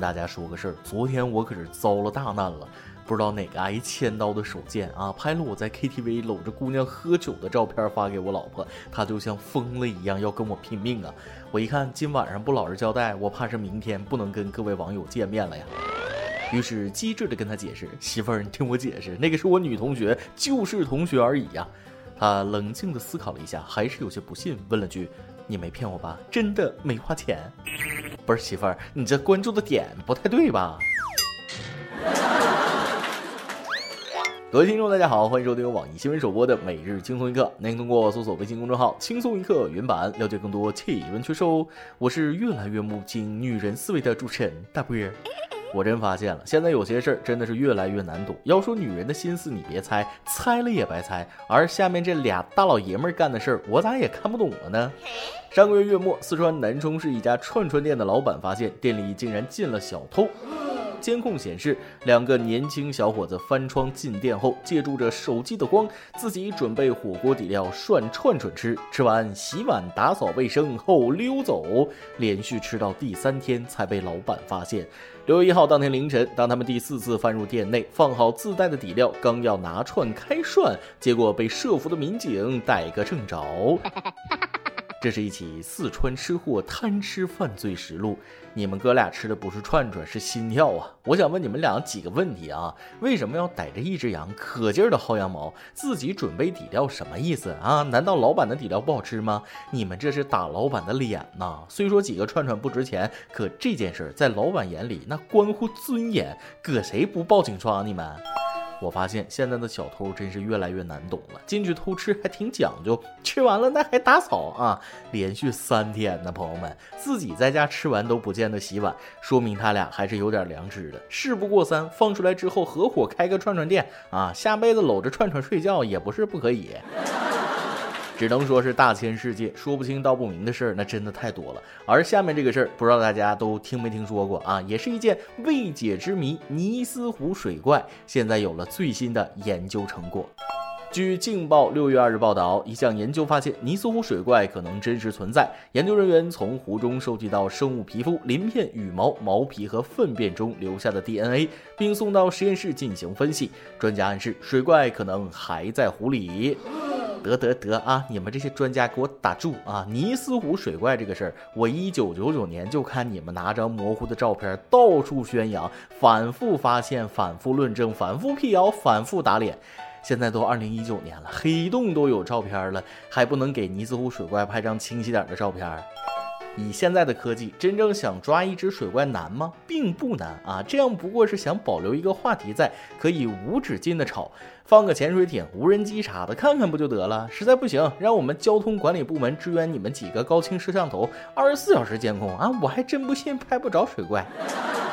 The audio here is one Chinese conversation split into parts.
跟大家说个事儿，昨天我可是遭了大难了，不知道哪个挨千刀的手贱啊，拍了我在 KTV 搂着姑娘喝酒的照片发给我老婆，她就像疯了一样要跟我拼命啊！我一看今晚上不老实交代，我怕是明天不能跟各位网友见面了呀。于是机智的跟他解释：“媳妇儿，你听我解释，那个是我女同学，就是同学而已呀。”他冷静的思考了一下，还是有些不信，问了句。你没骗我吧？真的没花钱？不是媳妇儿，你这关注的点不太对吧？各位听众，大家好，欢迎收听由网易新闻首播的每日轻松一刻。您通过搜索微信公众号“轻松一刻”原版了解更多气温趋势哦。我是越来越目镜女人思维的主持人大波儿。我真发现了，现在有些事儿真的是越来越难懂。要说女人的心思，你别猜，猜了也白猜。而下面这俩大老爷们儿干的事儿，我咋也看不懂了呢？上个月月末，四川南充市一家串串店的老板发现，店里竟然进了小偷。监控显示，两个年轻小伙子翻窗进店后，借助着手机的光，自己准备火锅底料涮串串吃。吃完洗碗打扫卫生后溜走，连续吃到第三天才被老板发现。六月一号当天凌晨，当他们第四次翻入店内，放好自带的底料，刚要拿串开涮，结果被设伏的民警逮个正着。这是一起四川吃货贪吃犯罪实录。你们哥俩吃的不是串串，是心跳啊！我想问你们俩几个问题啊？为什么要逮着一只羊，可劲儿的薅羊毛？自己准备底料什么意思啊？难道老板的底料不好吃吗？你们这是打老板的脸呐！虽说几个串串不值钱，可这件事在老板眼里那关乎尊严，搁谁不报警抓你们？我发现现在的小偷真是越来越难懂了，进去偷吃还挺讲究，吃完了那还打扫啊！连续三天呢，朋友们自己在家吃完都不见得洗碗，说明他俩还是有点良知的。事不过三，放出来之后合伙开个串串店啊，下辈子搂着串串睡觉也不是不可以。只能说是大千世界，说不清道不明的事儿，那真的太多了。而下面这个事儿，不知道大家都听没听说过啊？也是一件未解之谜——尼斯湖水怪，现在有了最新的研究成果。据《镜报》六月二日报道，一项研究发现，尼斯湖水怪可能真实存在。研究人员从湖中收集到生物皮肤、鳞片、羽毛、毛皮和粪便中留下的 DNA，并送到实验室进行分析。专家暗示，水怪可能还在湖里。得得得啊！你们这些专家给我打住啊！尼斯湖水怪这个事儿，我一九九九年就看你们拿张模糊的照片到处宣扬，反复发现，反复论证，反复辟谣，反复打脸。现在都二零一九年了，黑洞都有照片了，还不能给尼斯湖水怪拍张清晰点的照片？以现在的科技，真正想抓一只水怪难吗？并不难啊！这样不过是想保留一个话题在，可以无止境的吵，放个潜水艇、无人机啥的，看看不就得了？实在不行，让我们交通管理部门支援你们几个高清摄像头，二十四小时监控啊！我还真不信拍不着水怪。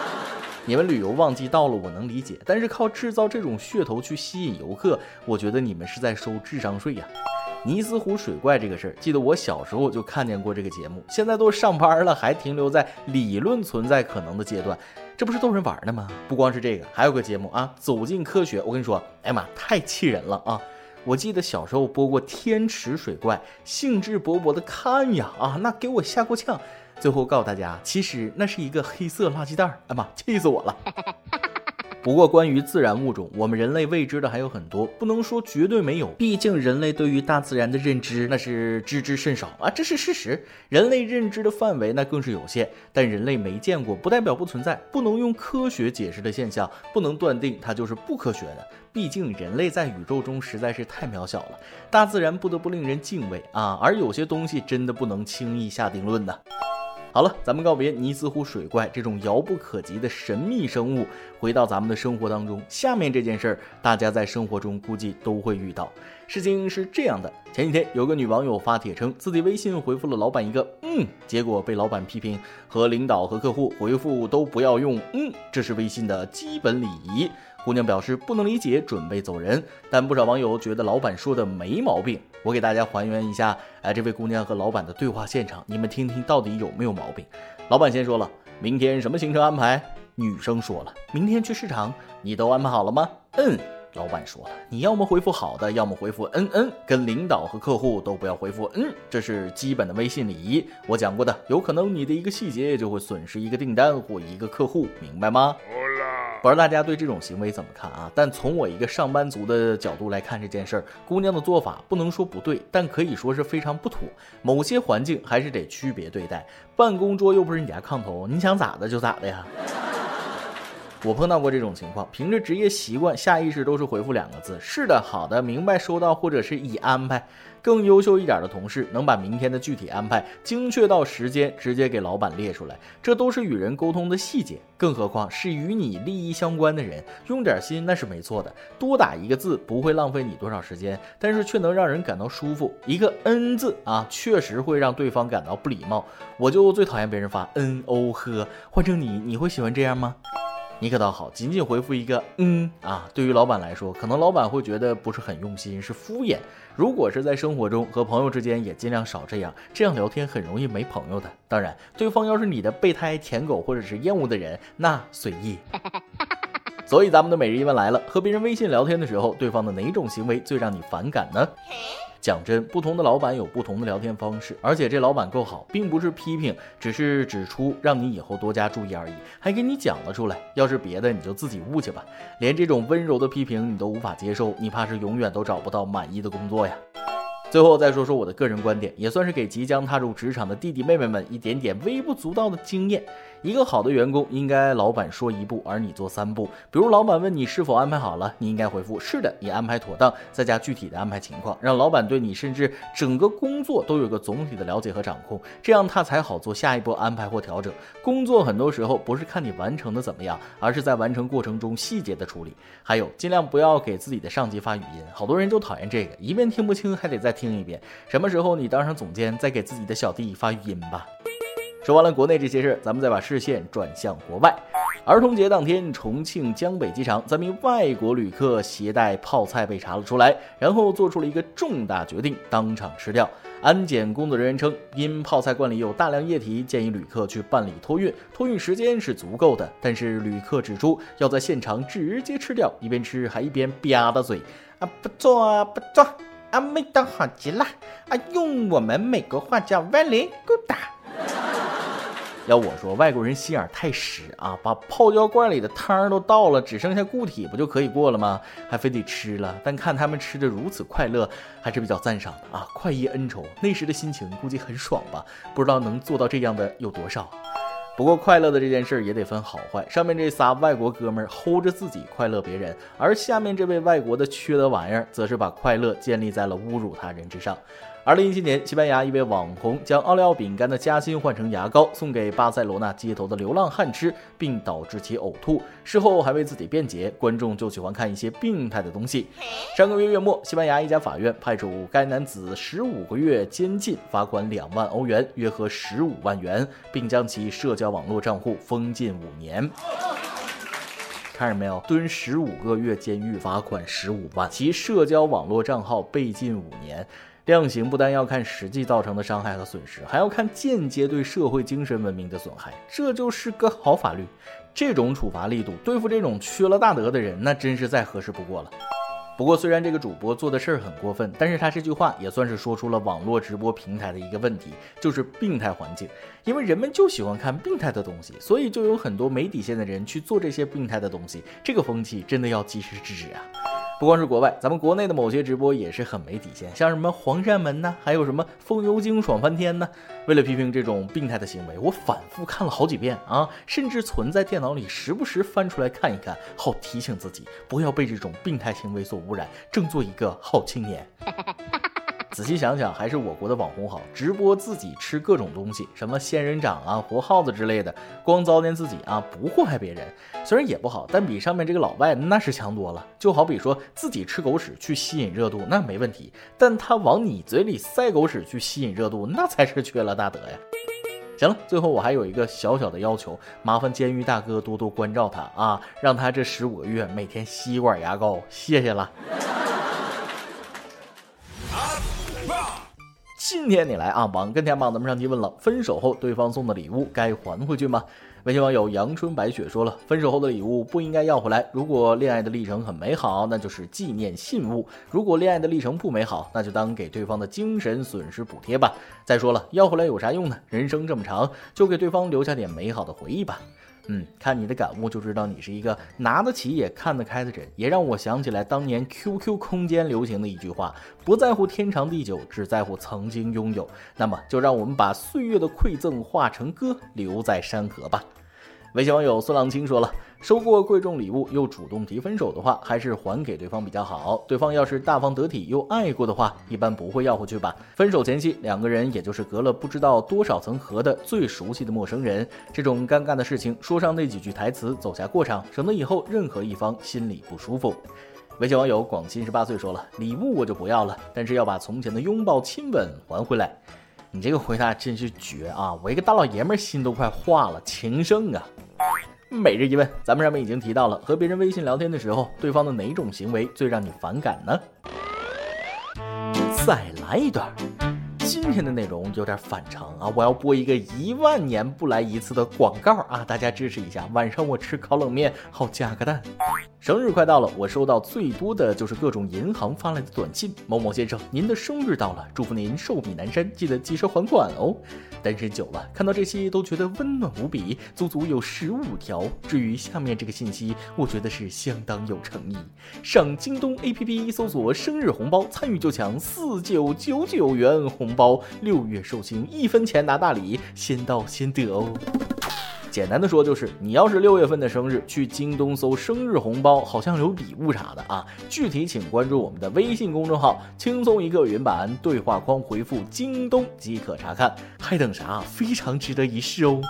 你们旅游旺季到了，我能理解，但是靠制造这种噱头去吸引游客，我觉得你们是在收智商税呀！尼斯湖水怪这个事儿，记得我小时候就看见过这个节目，现在都上班了，还停留在理论存在可能的阶段，这不是逗人玩的吗？不光是这个，还有个节目啊，走进科学。我跟你说，哎妈，太气人了啊！我记得小时候播过天池水怪，兴致勃勃的看呀啊，那给我吓够呛。最后告诉大家，其实那是一个黑色垃圾袋儿。哎妈，气死我了！不过，关于自然物种，我们人类未知的还有很多，不能说绝对没有。毕竟，人类对于大自然的认知那是知之甚少啊，这是事实。人类认知的范围那更是有限。但人类没见过，不代表不存在。不能用科学解释的现象，不能断定它就是不科学的。毕竟，人类在宇宙中实在是太渺小了，大自然不得不令人敬畏啊。而有些东西真的不能轻易下定论的。好了，咱们告别尼斯湖水怪这种遥不可及的神秘生物，回到咱们的生活当中。下面这件事儿，大家在生活中估计都会遇到。事情是这样的，前几天有个女网友发帖称，自己微信回复了老板一个“嗯”，结果被老板批评，和领导和客户回复都不要用“嗯”，这是微信的基本礼仪。姑娘表示不能理解，准备走人。但不少网友觉得老板说的没毛病。我给大家还原一下，哎，这位姑娘和老板的对话现场，你们听听到底有没有毛病？老板先说了，明天什么行程安排？女生说了，明天去市场。你都安排好了吗？嗯。老板说了，你要么回复好的，要么回复嗯嗯，跟领导和客户都不要回复嗯，这是基本的微信礼仪。我讲过的，有可能你的一个细节就会损失一个订单或一个客户，明白吗？不知道大家对这种行为怎么看啊？但从我一个上班族的角度来看这件事儿，姑娘的做法不能说不对，但可以说是非常不妥。某些环境还是得区别对待。办公桌又不是你家炕头，你想咋的就咋的呀。我碰到过这种情况，凭着职业习惯，下意识都是回复两个字：是的，好的，明白，收到，或者是已安排。更优秀一点的同事，能把明天的具体安排精确到时间，直接给老板列出来，这都是与人沟通的细节。更何况是与你利益相关的人，用点心那是没错的。多打一个字不会浪费你多少时间，但是却能让人感到舒服。一个 N 字啊，确实会让对方感到不礼貌。我就最讨厌别人发 N O 呵，换成你，你会喜欢这样吗？你可倒好，仅仅回复一个嗯啊，对于老板来说，可能老板会觉得不是很用心，是敷衍。如果是在生活中和朋友之间，也尽量少这样，这样聊天很容易没朋友的。当然，对方要是你的备胎、舔狗或者是厌恶的人，那随意。所以咱们的每日一问来了：和别人微信聊天的时候，对方的哪种行为最让你反感呢？讲真，不同的老板有不同的聊天方式，而且这老板够好，并不是批评，只是指出让你以后多加注意而已，还给你讲了出来。要是别的，你就自己悟去吧。连这种温柔的批评你都无法接受，你怕是永远都找不到满意的工作呀。最后再说说我的个人观点，也算是给即将踏入职场的弟弟妹妹们一点点微不足道的经验。一个好的员工应该老板说一步，而你做三步。比如老板问你是否安排好了，你应该回复是的，已安排妥当，再加具体的安排情况，让老板对你甚至整个工作都有个总体的了解和掌控，这样他才好做下一步安排或调整。工作很多时候不是看你完成的怎么样，而是在完成过程中细节的处理。还有，尽量不要给自己的上级发语音，好多人就讨厌这个，一遍听不清还得再听一遍。什么时候你当上总监，再给自己的小弟发语音吧。说完了国内这些事，咱们再把视线转向国外。儿童节当天，重庆江北机场，三名外国旅客携带泡菜被查了出来，然后做出了一个重大决定，当场吃掉。安检工作人员称，因泡菜罐里有大量液体，建议旅客去办理托运，托运时间是足够的。但是旅客指出，要在现场直接吃掉，一边吃还一边吧嗒嘴。啊，不错啊，不错，啊，味道好极了，啊，用我们美国话叫 very good。要我说，外国人心眼太实啊，把泡椒罐里的汤都倒了，只剩下固体，不就可以过了吗？还非得吃了？但看他们吃的如此快乐，还是比较赞赏的啊！快意恩仇，那时的心情估计很爽吧？不知道能做到这样的有多少。不过快乐的这件事儿也得分好坏，上面这仨外国哥们儿 hold 着自己快乐别人，而下面这位外国的缺德玩意儿，则是把快乐建立在了侮辱他人之上。二零一七年，西班牙一位网红将奥利奥饼干的夹心换成牙膏，送给巴塞罗那街头的流浪汉吃，并导致其呕吐。事后还为自己辩解：“观众就喜欢看一些病态的东西。”上个月月末，西班牙一家法院判处该男子十五个月监禁，罚款两万欧元（约合十五万元），并将其社交网络账户封禁五年。看着没有，蹲十五个月监狱，罚款十五万，其社交网络账号被禁五年。量刑不单要看实际造成的伤害和损失，还要看间接对社会精神文明的损害，这就是个好法律。这种处罚力度，对付这种缺了大德的人，那真是再合适不过了。不过，虽然这个主播做的事儿很过分，但是他这句话也算是说出了网络直播平台的一个问题，就是病态环境。因为人们就喜欢看病态的东西，所以就有很多没底线的人去做这些病态的东西。这个风气真的要及时制止啊！不光是国外，咱们国内的某些直播也是很没底线，像什么黄鳝门呢，还有什么风油精爽翻天呢？为了批评这种病态的行为，我反复看了好几遍啊，甚至存在电脑里，时不时翻出来看一看，好提醒自己不要被这种病态行为所污染，正做一个好青年。仔细想想，还是我国的网红好，直播自己吃各种东西，什么仙人掌啊、活耗子之类的，光糟践自己啊，不祸害别人。虽然也不好，但比上面这个老外那是强多了。就好比说自己吃狗屎去吸引热度，那没问题；但他往你嘴里塞狗屎去吸引热度，那才是缺了大德呀。行了，最后我还有一个小小的要求，麻烦监狱大哥多多关照他啊，让他这十五个月每天吸管牙膏，谢谢了。今天你来啊！网跟天榜咱们上期问了，分手后对方送的礼物该还回去吗？微信网友阳春白雪说了，分手后的礼物不应该要回来。如果恋爱的历程很美好，那就是纪念信物；如果恋爱的历程不美好，那就当给对方的精神损失补贴吧。再说了，要回来有啥用呢？人生这么长，就给对方留下点美好的回忆吧。嗯，看你的感悟就知道你是一个拿得起也看得开的人，也让我想起来当年 QQ 空间流行的一句话：不在乎天长地久，只在乎曾经拥有。那么，就让我们把岁月的馈赠化成歌，留在山河吧。微信网友孙浪青说了。收过贵重礼物又主动提分手的话，还是还给对方比较好。对方要是大方得体又爱过的话，一般不会要回去吧。分手前夕，两个人也就是隔了不知道多少层河的最熟悉的陌生人，这种尴尬的事情说上那几句台词，走下过场，省得以后任何一方心里不舒服。微信网友广西十八岁说了，礼物我就不要了，但是要把从前的拥抱亲吻还回来。你这个回答真是绝啊！我一个大老爷们儿心都快化了，情圣啊！每日一问，咱们上面已经提到了，和别人微信聊天的时候，对方的哪种行为最让你反感呢？再来一段。今天的内容有点反常啊！我要播一个一万年不来一次的广告啊！大家支持一下，晚上我吃烤冷面好加个蛋。生日快到了，我收到最多的就是各种银行发来的短信：某某先生，您的生日到了，祝福您寿比南山，记得及时还款哦。单身久了，看到这些都觉得温暖无比，足足有十五条。至于下面这个信息，我觉得是相当有诚意。上京东 APP 搜索“生日红包”，参与就抢四九九九元红。包六月寿星一分钱拿大礼，先到先得哦。简单的说就是，你要是六月份的生日，去京东搜生日红包，好像有礼物啥的啊。具体请关注我们的微信公众号“轻松一个”云版，对话框回复“京东”即可查看。还等啥？非常值得一试哦。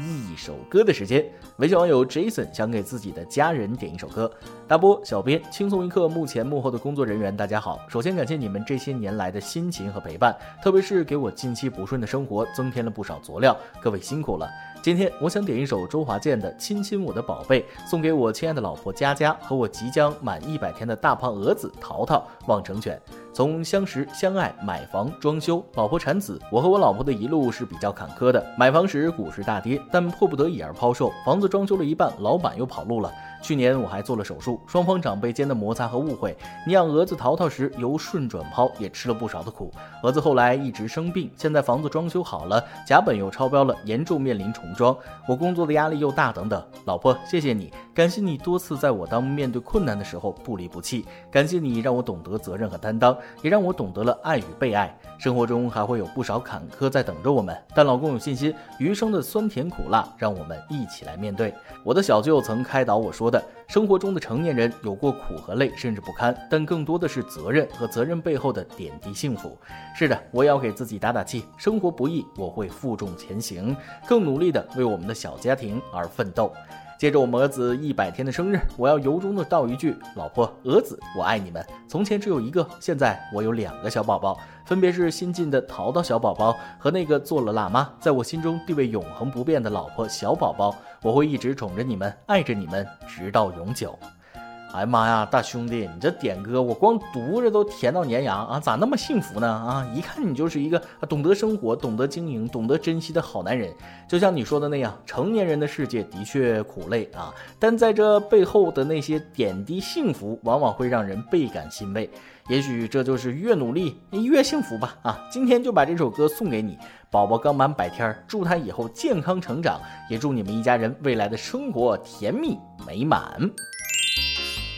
一首歌的时间，微信网友 Jason 想给自己的家人点一首歌。大波、小编、轻松一刻幕前幕后的工作人员，大家好。首先感谢你们这些年来的辛勤和陪伴，特别是给我近期不顺的生活增添了不少佐料，各位辛苦了。今天我想点一首周华健的《亲亲我的宝贝》，送给我亲爱的老婆佳佳和我即将满一百天的大胖儿子淘淘。望成全。从相识、相爱、买房、装修、老婆产子，我和我老婆的一路是比较坎坷的。买房时股市大跌，但迫不得已而抛售，房子装修了一半，老板又跑路了。去年我还做了手术，双方长辈间的摩擦和误会。你养儿子淘淘时由顺转抛，也吃了不少的苦。儿子后来一直生病，现在房子装修好了，甲本又超标了，严重面临重装。我工作的压力又大，等等。老婆，谢谢你，感谢你多次在我当面对困难的时候不离不弃，感谢你让我懂得责任和担当，也让我懂得了爱与被爱。生活中还会有不少坎坷在等着我们，但老公有信心，余生的酸甜苦辣，让我们一起来面对。我的小舅曾开导我说。的生活中的成年人有过苦和累，甚至不堪，但更多的是责任和责任背后的点滴幸福。是的，我也要给自己打打气。生活不易，我会负重前行，更努力的为我们的小家庭而奋斗。借着我们儿子一百天的生日，我要由衷的道一句：老婆、儿子，我爱你们。从前只有一个，现在我有两个小宝宝，分别是新晋的淘淘小宝宝和那个做了辣妈，在我心中地位永恒不变的老婆小宝宝。我会一直宠着你们，爱着你们，直到永久。哎呀妈呀，大兄弟，你这点歌，我光读着都甜到粘牙啊！咋那么幸福呢？啊，一看你就是一个懂得生活、懂得经营、懂得珍惜的好男人。就像你说的那样，成年人的世界的确苦累啊，但在这背后的那些点滴幸福，往往会让人倍感欣慰。也许这就是越努力越幸福吧！啊，今天就把这首歌送给你，宝宝刚满百天，祝他以后健康成长，也祝你们一家人未来的生活甜蜜美满。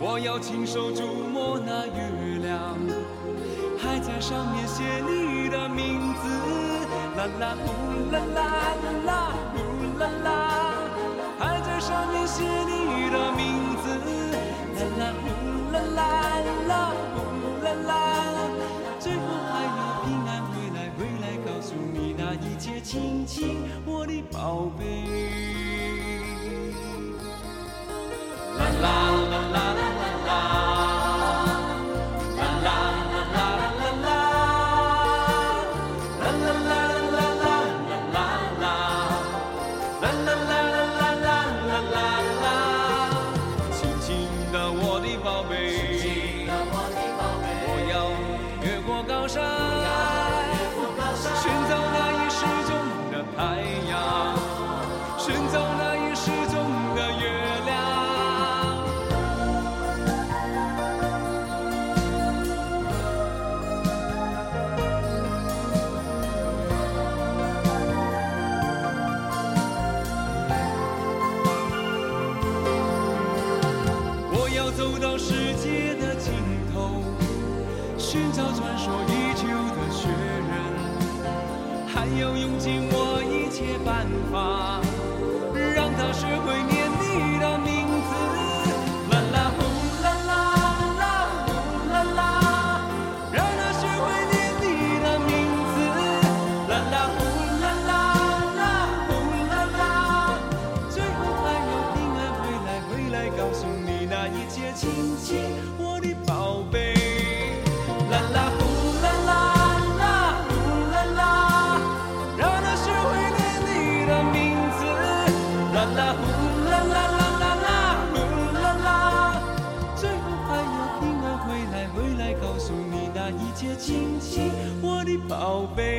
我要亲手触摸那月亮还在上面写你的名字啦啦呼啦啦啦呼啦啦还在上面写你的名字啦啦呼啦啦啦呼啦啦最后还要平安回来回来告诉你那一切亲亲我的宝贝。啦啦啦啦啦。 나. obey.